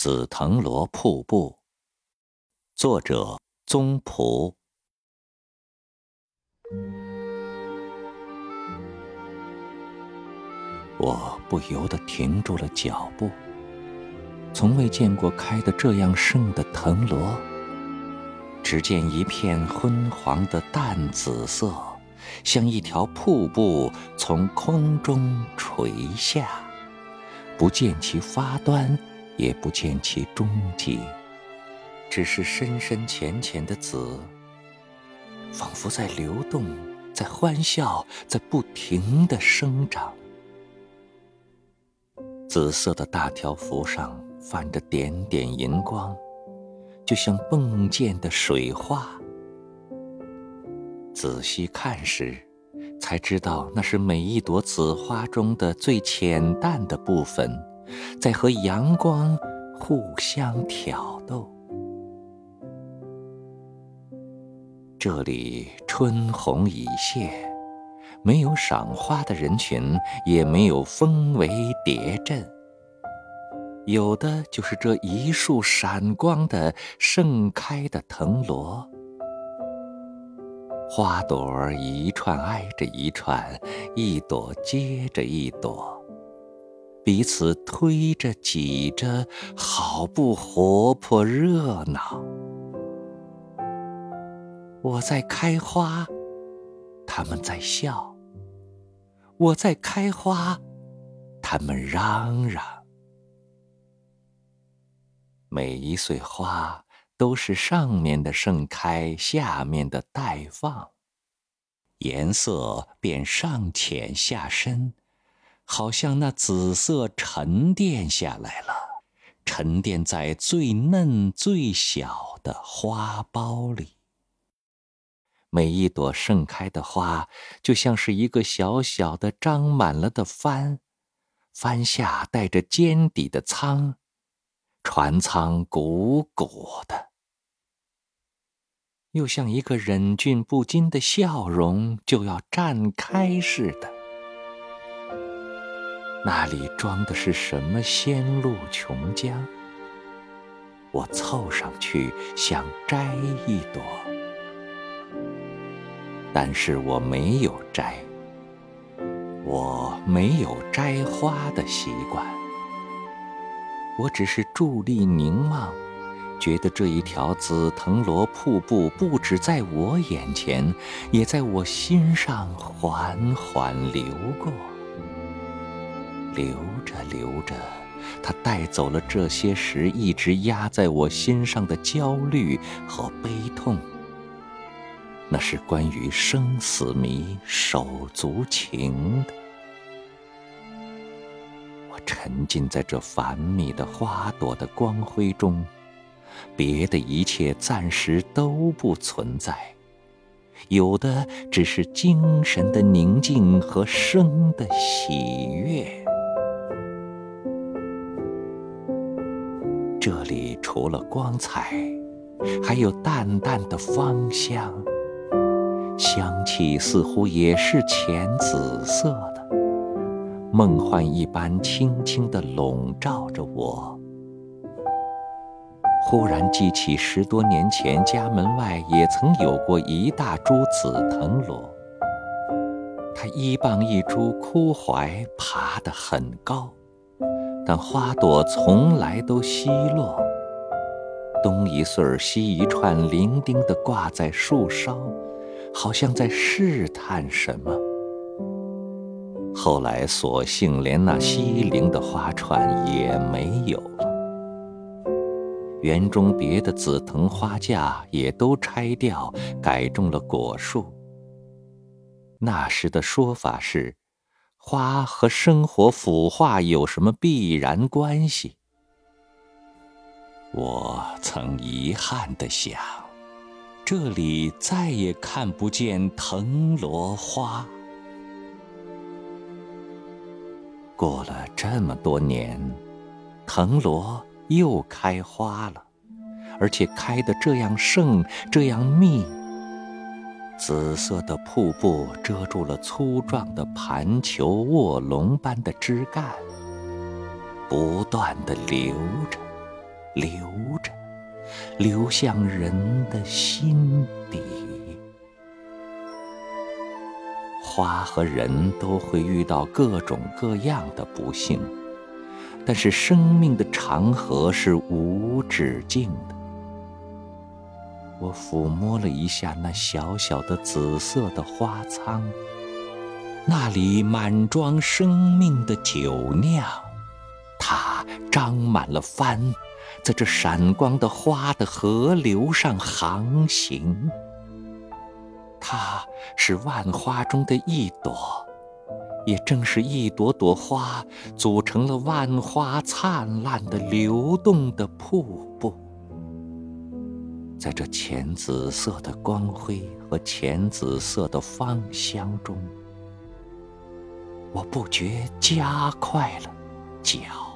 紫藤萝瀑布，作者宗璞。我不由得停住了脚步。从未见过开得这样盛的藤萝。只见一片昏黄的淡紫色，像一条瀑布从空中垂下，不见其发端，也不见其终结，只是深深浅浅的紫，仿佛在流动，在欢笑，在不停的生长。紫色的大条幅上。泛着点点银光，就像迸溅的水花。仔细看时，才知道那是每一朵紫花中的最浅淡的部分，在和阳光互相挑逗。这里春红已谢，没有赏花的人群，也没有蜂围蝶阵。有的就是这一束闪光的盛开的藤萝，花朵一串挨着一串，一朵接着一朵，彼此推着挤着，好不活泼热闹。我在开花，他们在笑；我在开花，他们嚷嚷。每一穗花都是上面的盛开，下面的待放，颜色便上浅下深，好像那紫色沉淀下来了，沉淀在最嫩最小的花苞里。每一朵盛开的花，就像是一个小小的张满了的帆，帆下带着尖底的舱。船舱鼓鼓的，又像一个忍俊不禁的笑容就要绽开似的。那里装的是什么仙露琼浆？我凑上去想摘一朵，但是我没有摘，我没有摘花的习惯。我只是伫立凝望，觉得这一条紫藤萝瀑布不止在我眼前，也在我心上缓缓流过。流着流着，它带走了这些时一直压在我心上的焦虑和悲痛。那是关于生死谜、手足情的。我沉浸在这繁密的花朵的光辉中，别的一切暂时都不存在，有的只是精神的宁静和生的喜悦。这里除了光彩，还有淡淡的芳香，香气似乎也是浅紫色的。梦幻一般，轻轻地笼罩着我。忽然记起十多年前家门外也曾有过一大株紫藤萝，它一傍一株枯槐，爬得很高，但花朵从来都稀落。东一穗儿，西一串，伶仃地挂在树梢，好像在试探什么。后来，索性连那稀零的花串也没有了。园中别的紫藤花架也都拆掉，改种了果树。那时的说法是，花和生活腐化有什么必然关系？我曾遗憾地想，这里再也看不见藤萝花。过了这么多年，藤萝又开花了，而且开得这样盛，这样密。紫色的瀑布遮住了粗壮的盘球卧龙般的枝干，不断的流着，流着，流向人的心底。花和人都会遇到各种各样的不幸，但是生命的长河是无止境的。我抚摸了一下那小小的紫色的花舱，那里满装生命的酒酿，它张满了帆，在这闪光的花的河流上航行。它是万花中的一朵，也正是一朵朵花组成了万花灿烂的流动的瀑布。在这浅紫色的光辉和浅紫色的芳香中，我不觉加快了脚。